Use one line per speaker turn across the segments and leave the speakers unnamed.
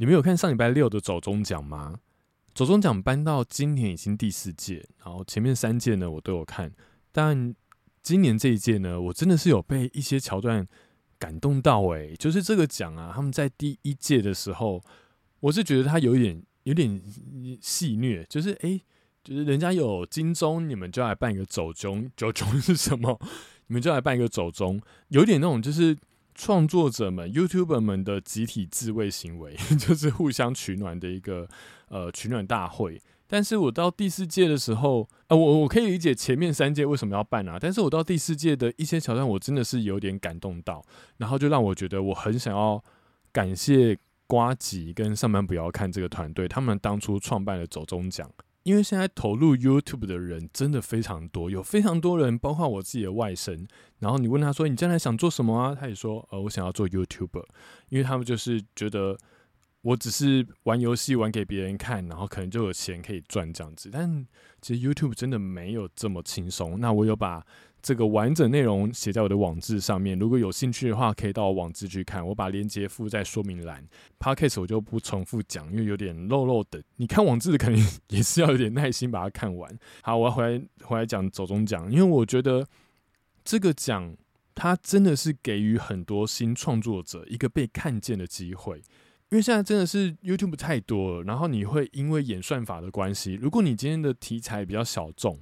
你们有看上礼拜六的走中奖吗？走中奖颁到今年已经第四届，然后前面三届呢我都有看，但今年这一届呢，我真的是有被一些桥段感动到诶，就是这个奖啊，他们在第一届的时候，我是觉得他有点有点戏虐，就是诶，就是人家有金钟，你们就来办一个走中，走中是什么？你们就来办一个走中，有点那种就是创作者们、YouTuber 们的集体自卫行为，就是互相取暖的一个呃取暖大会。但是我到第四届的时候，呃，我我可以理解前面三届为什么要办啊，但是我到第四届的一些桥段，我真的是有点感动到，然后就让我觉得我很想要感谢瓜吉跟上班不要看这个团队，他们当初创办了走中奖。因为现在投入 YouTube 的人真的非常多，有非常多人，包括我自己的外甥。然后你问他说：“你将来想做什么啊？”他也说：“呃，我想要做 YouTuber。”因为他们就是觉得我只是玩游戏玩给别人看，然后可能就有钱可以赚这样子。但其实 YouTube 真的没有这么轻松。那我有把。这个完整内容写在我的网志上面，如果有兴趣的话，可以到网志去看。我把链接附在说明栏。Podcast 我就不重复讲，因为有点漏漏的。你看网志肯定也是要有点耐心把它看完。好，我要回来回来讲走中奖，因为我觉得这个奖它真的是给予很多新创作者一个被看见的机会。因为现在真的是 YouTube 太多了，然后你会因为演算法的关系，如果你今天的题材比较小众，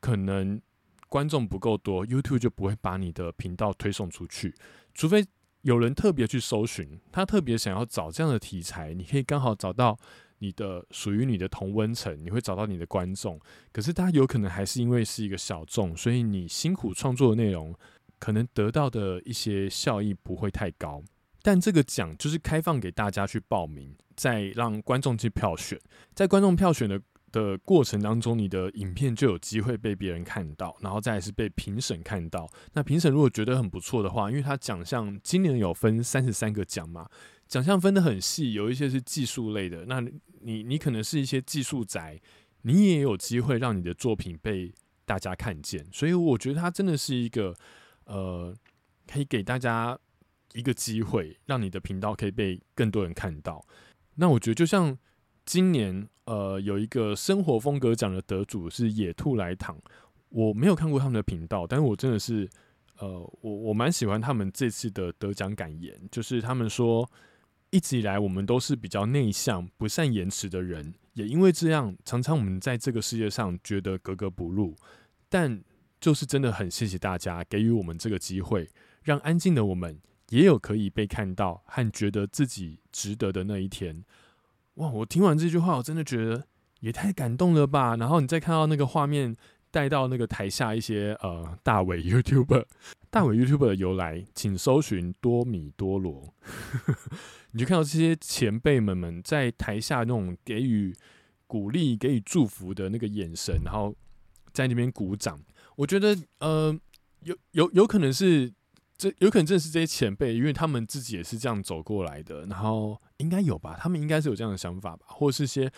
可能。观众不够多，YouTube 就不会把你的频道推送出去。除非有人特别去搜寻，他特别想要找这样的题材，你可以刚好找到你的属于你的同温层，你会找到你的观众。可是他有可能还是因为是一个小众，所以你辛苦创作的内容，可能得到的一些效益不会太高。但这个奖就是开放给大家去报名，再让观众去票选，在观众票选的。的过程当中，你的影片就有机会被别人看到，然后再是被评审看到。那评审如果觉得很不错的话，因为他奖项今年有分三十三个奖嘛，奖项分得很细，有一些是技术类的。那你你可能是一些技术宅，你也有机会让你的作品被大家看见。所以我觉得它真的是一个呃，可以给大家一个机会，让你的频道可以被更多人看到。那我觉得就像。今年呃有一个生活风格奖的得主是野兔来躺，我没有看过他们的频道，但是我真的是呃我我蛮喜欢他们这次的得奖感言，就是他们说一直以来我们都是比较内向、不善言辞的人，也因为这样，常常我们在这个世界上觉得格格不入，但就是真的很谢谢大家给予我们这个机会，让安静的我们也有可以被看到和觉得自己值得的那一天。哇！我听完这句话，我真的觉得也太感动了吧。然后你再看到那个画面，带到那个台下一些呃大伟 YouTuber，大伟 YouTuber 的由来，请搜寻多米多罗。你就看到这些前辈们们在台下那种给予鼓励、给予祝福的那个眼神，然后在那边鼓掌。我觉得呃，有有有可能是。这有可能正是这些前辈，因为他们自己也是这样走过来的，然后应该有吧，他们应该是有这样的想法吧，或是些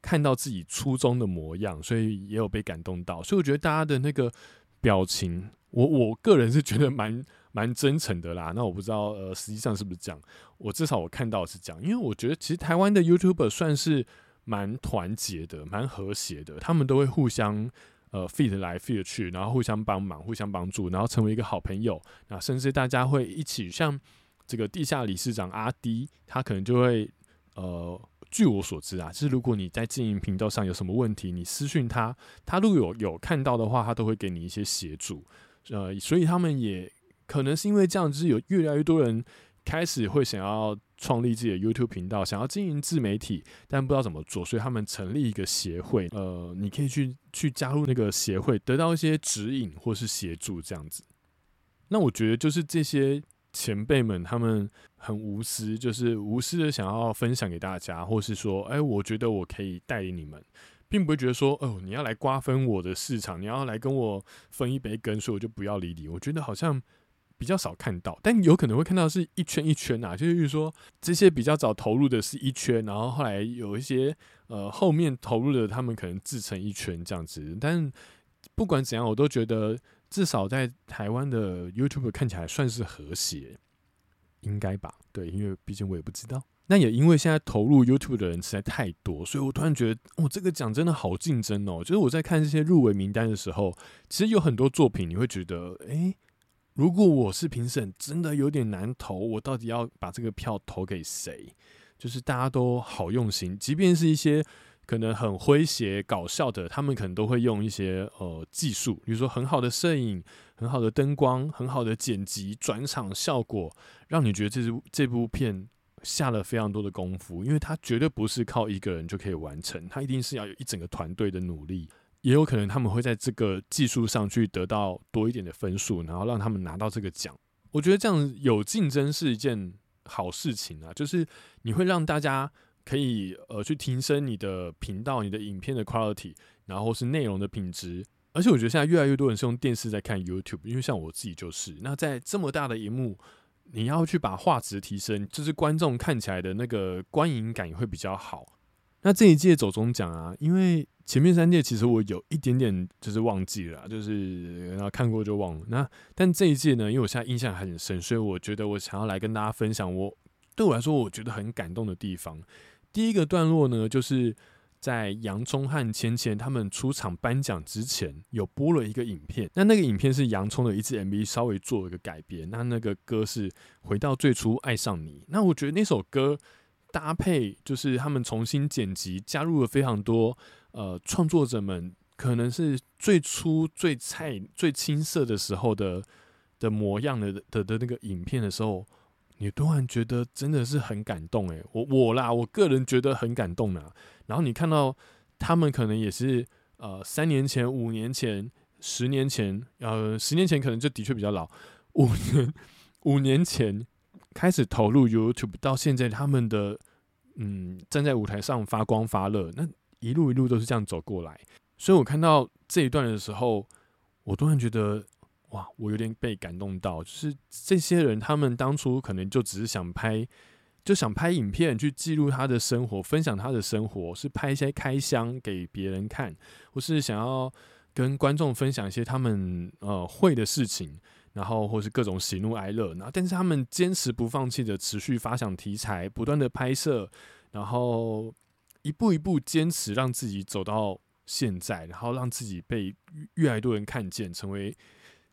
看到自己初衷的模样，所以也有被感动到。所以我觉得大家的那个表情，我我个人是觉得蛮蛮真诚的啦。那我不知道呃，实际上是不是这样？我至少我看到是这样，因为我觉得其实台湾的 YouTuber 算是蛮团结的，蛮和谐的，他们都会互相。呃，feed 来 feed 去，然后互相帮忙，互相帮助，然后成为一个好朋友。那甚至大家会一起，像这个地下理事长阿迪，他可能就会呃，据我所知啊，就是如果你在经营频道上有什么问题，你私讯他，他如果有有看到的话，他都会给你一些协助。呃，所以他们也可能是因为这样，就是有越来越多人。开始会想要创立自己的 YouTube 频道，想要经营自媒体，但不知道怎么做，所以他们成立一个协会。呃，你可以去去加入那个协会，得到一些指引或是协助这样子。那我觉得就是这些前辈们，他们很无私，就是无私的想要分享给大家，或是说，哎，我觉得我可以带领你们，并不会觉得说，哦，你要来瓜分我的市场，你要来跟我分一杯羹，所以我就不要理你。我觉得好像。比较少看到，但有可能会看到是一圈一圈呐，就是说这些比较早投入的是一圈，然后后来有一些呃后面投入的，他们可能自成一圈这样子。但不管怎样，我都觉得至少在台湾的 YouTube 看起来算是和谐，应该吧？对，因为毕竟我也不知道。那也因为现在投入 YouTube 的人实在太多，所以我突然觉得，哦，这个奖真的好竞争哦。就是我在看这些入围名单的时候，其实有很多作品，你会觉得，诶，如果我是评审，真的有点难投，我到底要把这个票投给谁？就是大家都好用心，即便是一些。可能很诙谐搞笑的，他们可能都会用一些呃技术，比如说很好的摄影、很好的灯光、很好的剪辑、转场效果，让你觉得这部这部片下了非常多的功夫，因为它绝对不是靠一个人就可以完成，它一定是要有一整个团队的努力。也有可能他们会在这个技术上去得到多一点的分数，然后让他们拿到这个奖。我觉得这样有竞争是一件好事情啊，就是你会让大家。可以呃去提升你的频道、你的影片的 quality，然后是内容的品质。而且我觉得现在越来越多人是用电视在看 YouTube，因为像我自己就是。那在这么大的荧幕，你要去把画质提升，就是观众看起来的那个观影感也会比较好。那这一届走中奖啊，因为前面三届其实我有一点点就是忘记了，就是然后看过就忘了。那但这一届呢，因为我现在印象还很深，所以我觉得我想要来跟大家分享我对我来说我觉得很感动的地方。第一个段落呢，就是在洋葱和芊芊他们出场颁奖之前，有播了一个影片。那那个影片是洋葱的一支 MV，稍微做了一个改编。那那个歌是《回到最初爱上你》。那我觉得那首歌搭配，就是他们重新剪辑，加入了非常多呃创作者们可能是最初最菜、最青涩的时候的的模样的的的那个影片的时候。你突然觉得真的是很感动诶，我我啦，我个人觉得很感动啊。然后你看到他们可能也是呃三年前、五年前、十年前，呃十年前可能就的确比较老，五年五年前开始投入 YouTube，到现在他们的嗯站在舞台上发光发热，那一路一路都是这样走过来。所以我看到这一段的时候，我突然觉得。哇，我有点被感动到，就是这些人，他们当初可能就只是想拍，就想拍影片去记录他的生活，分享他的生活，是拍一些开箱给别人看，或是想要跟观众分享一些他们呃会的事情，然后或是各种喜怒哀乐，然后但是他们坚持不放弃的持续发想题材，不断的拍摄，然后一步一步坚持让自己走到现在，然后让自己被越来越多人看见，成为。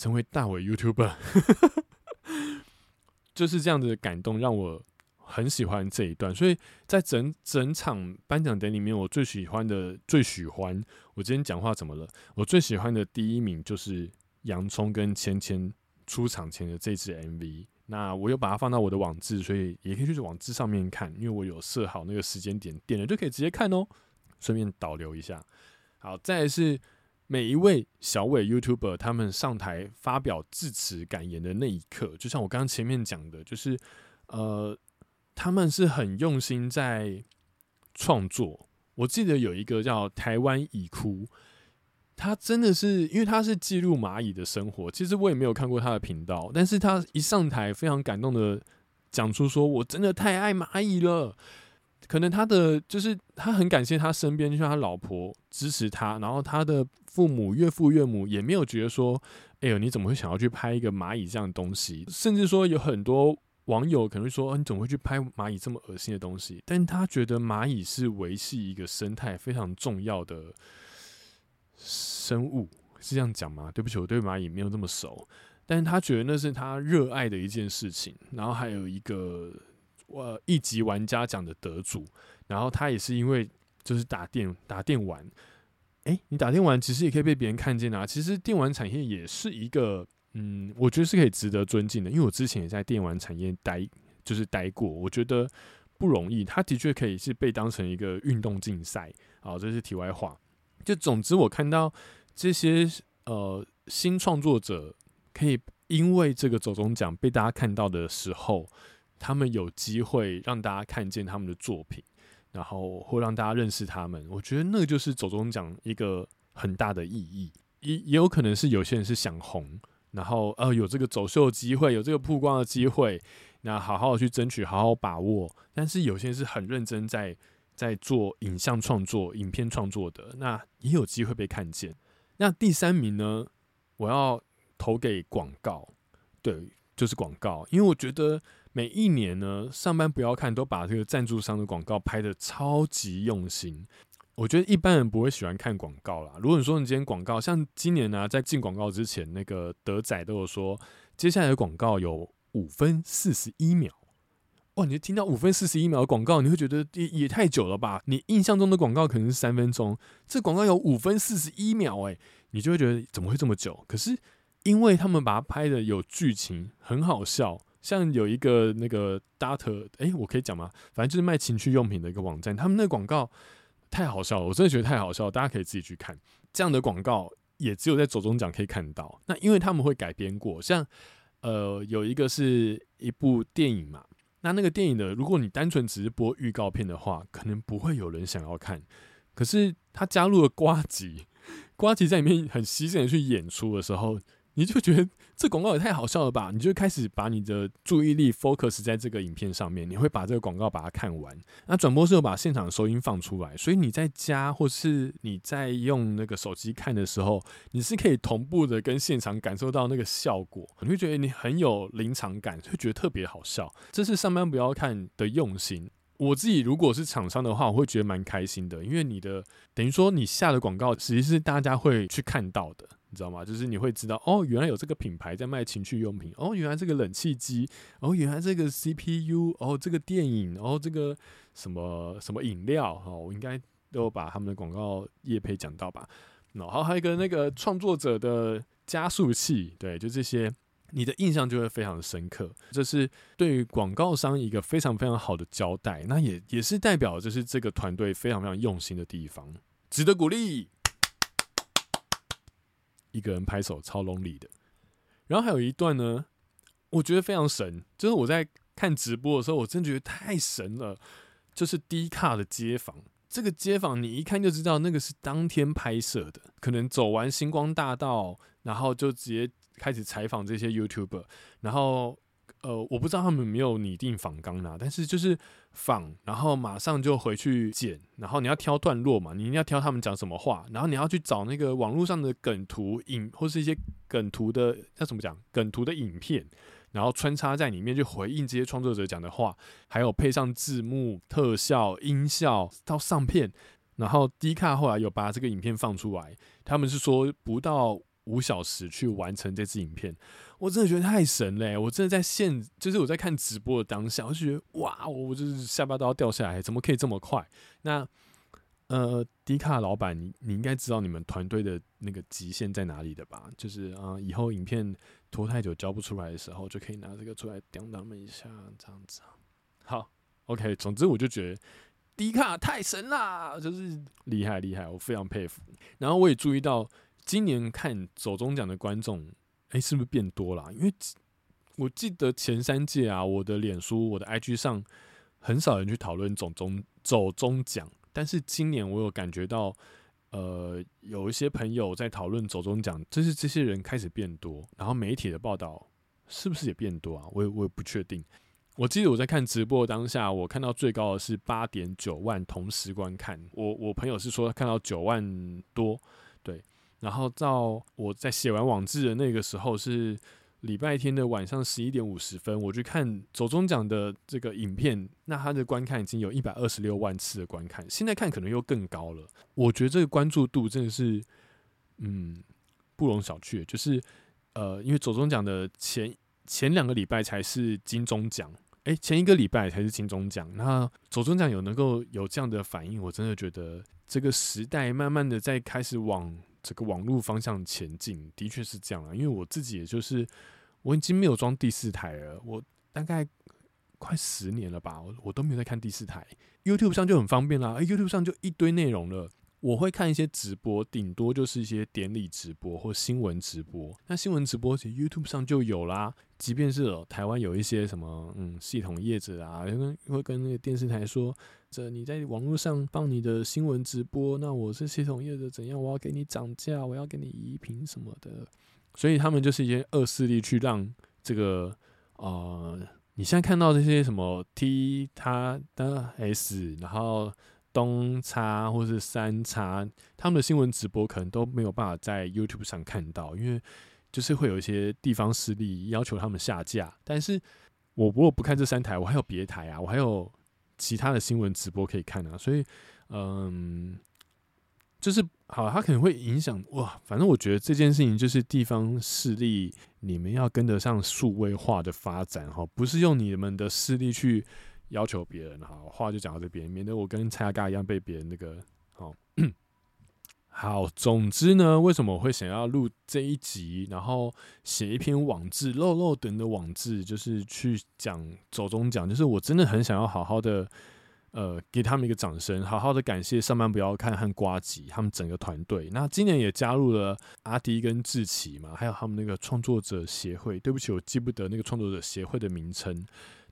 成为大伟 YouTuber，就是这样子的感动，让我很喜欢这一段。所以在整整场颁奖典礼里面，我最喜欢的、最喜欢我今天讲话怎么了？我最喜欢的第一名就是洋葱跟芊芊出场前的这支 MV。那我有把它放到我的网志，所以也可以去网志上面看，因为我有设好那个时间点，点了就可以直接看哦。顺便导流一下，好，再是。每一位小伟 YouTuber 他们上台发表致辞感言的那一刻，就像我刚刚前面讲的，就是呃，他们是很用心在创作。我记得有一个叫台湾已哭，他真的是因为他是记录蚂蚁的生活。其实我也没有看过他的频道，但是他一上台非常感动的讲出说：“我真的太爱蚂蚁了。”可能他的就是他很感谢他身边就像他老婆支持他，然后他的父母岳父岳母也没有觉得说，哎呦你怎么会想要去拍一个蚂蚁这样的东西？甚至说有很多网友可能会说，你怎么会去拍蚂蚁这么恶心的东西？但他觉得蚂蚁是维系一个生态非常重要的生物，是这样讲吗？对不起，我对蚂蚁没有那么熟，但是他觉得那是他热爱的一件事情。然后还有一个。呃，一级玩家奖的得主，然后他也是因为就是打电打电玩，哎，你打电玩其实也可以被别人看见啊。其实电玩产业也是一个，嗯，我觉得是可以值得尊敬的，因为我之前也在电玩产业待，就是待过，我觉得不容易。他的确可以是被当成一个运动竞赛，好，这是题外话。就总之，我看到这些呃新创作者可以因为这个走中奖被大家看到的时候。他们有机会让大家看见他们的作品，然后或让大家认识他们，我觉得那个就是走中奖一个很大的意义。也也有可能是有些人是想红，然后呃有这个走秀机会，有这个曝光的机会，那好好的去争取，好好把握。但是有些人是很认真在在做影像创作、影片创作的，那也有机会被看见。那第三名呢，我要投给广告，对，就是广告，因为我觉得。每一年呢，上班不要看都把这个赞助商的广告拍的超级用心。我觉得一般人不会喜欢看广告啦。如果你说你今天广告，像今年呢，在进广告之前，那个德仔都有说，接下来的广告有五分四十一秒。哇，你听到五分四十一秒的广告，你会觉得也也太久了吧？你印象中的广告可能是三分钟，这广告有五分四十一秒，诶，你就会觉得怎么会这么久？可是因为他们把它拍的有剧情，很好笑。像有一个那个 Data，哎，我可以讲吗？反正就是卖情趣用品的一个网站，他们那广告太好笑了，我真的觉得太好笑了，大家可以自己去看。这样的广告也只有在走中奖可以看到。那因为他们会改编过，像呃有一个是一部电影嘛，那那个电影呢，如果你单纯只是播预告片的话，可能不会有人想要看。可是他加入了瓜吉，瓜吉在里面很牺牲的去演出的时候。你就觉得这广告也太好笑了吧？你就开始把你的注意力 focus 在这个影片上面，你会把这个广告把它看完。那转播是有把现场收音放出来，所以你在家或是你在用那个手机看的时候，你是可以同步的跟现场感受到那个效果。你会觉得你很有临场感，会觉得特别好笑。这是上班不要看的用心。我自己如果是厂商的话，我会觉得蛮开心的，因为你的等于说你下的广告，其实是大家会去看到的。你知道吗？就是你会知道哦，原来有这个品牌在卖情趣用品哦，原来这个冷气机哦，原来这个 CPU 哦，这个电影哦，这个什么什么饮料哦，我应该都把他们的广告业配讲到吧。然后还有一个那个创作者的加速器，对，就这些，你的印象就会非常的深刻。这是对于广告商一个非常非常好的交代，那也也是代表就是这个团队非常非常用心的地方，值得鼓励。一个人拍手超隆力的，然后还有一段呢，我觉得非常神，就是我在看直播的时候，我真觉得太神了。就是低卡的街坊，这个街坊你一看就知道那个是当天拍摄的，可能走完星光大道，然后就直接开始采访这些 YouTuber，然后。呃，我不知道他们有没有拟定仿纲啦，但是就是仿，然后马上就回去剪，然后你要挑段落嘛，你一定要挑他们讲什么话，然后你要去找那个网络上的梗图影或是一些梗图的要怎么讲梗图的影片，然后穿插在里面去回应这些创作者讲的话，还有配上字幕、特效、音效到上片，然后 D 卡后来有把这个影片放出来，他们是说不到五小时去完成这支影片。我真的觉得太神嘞！我真的在现，就是我在看直播的当下，我就觉得哇，我就是下巴都要掉下来，怎么可以这么快？那呃，迪卡老板，你你应该知道你们团队的那个极限在哪里的吧？就是啊，以后影片拖太久交不出来的时候，就可以拿这个出来刁他们一下，这样子。好，OK，总之我就觉得迪卡太神啦，就是厉害厉害，我非常佩服。然后我也注意到，今年看走中奖的观众。哎，是不是变多了？因为我记得前三届啊，我的脸书、我的 IG 上很少人去讨论走中走中奖，但是今年我有感觉到，呃，有一些朋友在讨论走中奖，就是这些人开始变多，然后媒体的报道是不是也变多啊？我也我也不确定。我记得我在看直播当下，我看到最高的是八点九万同时观看，我我朋友是说看到九万多，对。然后到我在写完网志的那个时候是礼拜天的晚上十一点五十分，我去看走中奖的这个影片，那它的观看已经有一百二十六万次的观看，现在看可能又更高了。我觉得这个关注度真的是，嗯，不容小觑。就是呃，因为走中奖的前前两个礼拜才是金钟奖，诶，前一个礼拜才是金钟奖，那走中奖有能够有这样的反应，我真的觉得这个时代慢慢的在开始往。这个网络方向前进的确是这样啊，因为我自己也就是我已经没有装第四台了，我大概快十年了吧，我我都没有在看第四台，YouTube 上就很方便啦，YouTube 上就一堆内容了。我会看一些直播，顶多就是一些典礼直播或新闻直播。那新闻直播其实 YouTube 上就有啦。即便是台湾有一些什么嗯系统业者啊，跟会跟那个电视台说，这你在网络上放你的新闻直播，那我是系统业者怎样，我要给你涨价，我要给你移频什么的。所以他们就是一些恶势力去让这个呃，你现在看到这些什么 T 它的 S，然后。东差或是三差，他们的新闻直播可能都没有办法在 YouTube 上看到，因为就是会有一些地方势力要求他们下架。但是我如果不看这三台，我还有别台啊，我还有其他的新闻直播可以看啊，所以，嗯，就是好，它可能会影响哇。反正我觉得这件事情就是地方势力，你们要跟得上数位化的发展哈，不是用你们的势力去要求别人哈。话就讲到这边，免得我跟蔡阿嘎一样被别人那个好。好，总之呢，为什么我会想要录这一集，然后写一篇网志，漏漏等的网志，就是去讲走中奖，就是我真的很想要好好的，呃，给他们一个掌声，好好的感谢上班不要看和瓜吉他们整个团队。那今年也加入了阿迪跟志奇嘛，还有他们那个创作者协会。对不起，我记不得那个创作者协会的名称。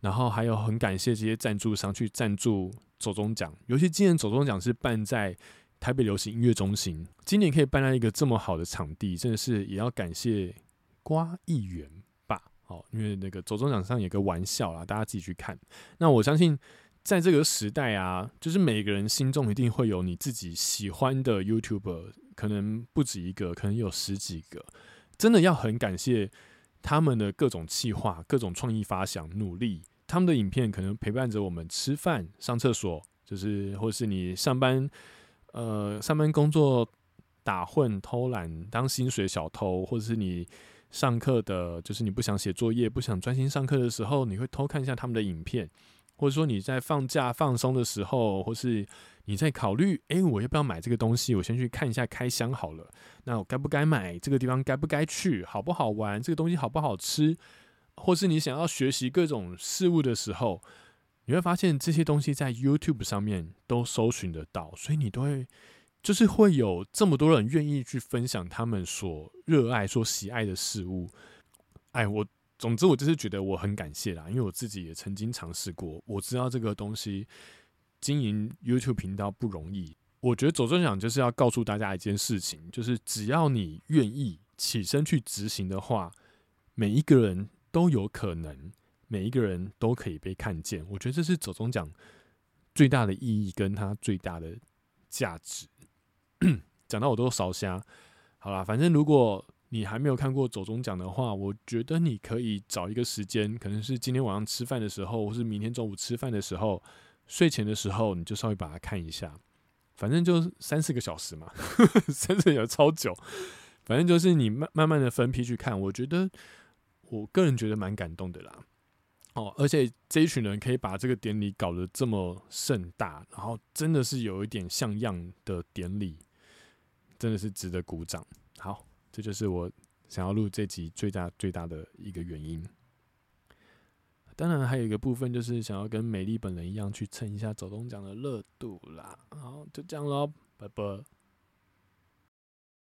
然后还有很感谢这些赞助商去赞助走中奖，尤其今年走中奖是办在。台北流行音乐中心今年可以办在一个这么好的场地，真的是也要感谢瓜议员吧。好，因为那个走中奖上有个玩笑啦，大家自己去看。那我相信，在这个时代啊，就是每个人心中一定会有你自己喜欢的 YouTuber，可能不止一个，可能有十几个。真的要很感谢他们的各种企划、各种创意发想、努力。他们的影片可能陪伴着我们吃饭、上厕所，就是或是你上班。呃，上班工作打混偷懒当薪水小偷，或者是你上课的，就是你不想写作业、不想专心上课的时候，你会偷看一下他们的影片，或者说你在放假放松的时候，或是你在考虑，哎，我要不要买这个东西？我先去看一下开箱好了。那我该不该买？这个地方该不该去？好不好玩？这个东西好不好吃？或是你想要学习各种事物的时候。你会发现这些东西在 YouTube 上面都搜寻得到，所以你都会就是会有这么多人愿意去分享他们所热爱、所喜爱的事物。哎，我总之我就是觉得我很感谢啦，因为我自己也曾经尝试过，我知道这个东西经营 YouTube 频道不容易。我觉得走中奖就是要告诉大家一件事情，就是只要你愿意起身去执行的话，每一个人都有可能。每一个人都可以被看见，我觉得这是走中奖最大的意义，跟它最大的价值。讲到我都烧瞎，好啦，反正如果你还没有看过走中奖的话，我觉得你可以找一个时间，可能是今天晚上吃饭的时候，或是明天中午吃饭的时候，睡前的时候，你就稍微把它看一下。反正就三四个小时嘛，三四个小时超久。反正就是你慢慢慢的分批去看，我觉得我个人觉得蛮感动的啦。哦，而且这一群人可以把这个典礼搞得这么盛大，然后真的是有一点像样的典礼，真的是值得鼓掌。好，这就是我想要录这集最大最大的一个原因。当然，还有一个部分就是想要跟美丽本人一样去蹭一下走动奖的热度啦。好，就这样喽，拜拜。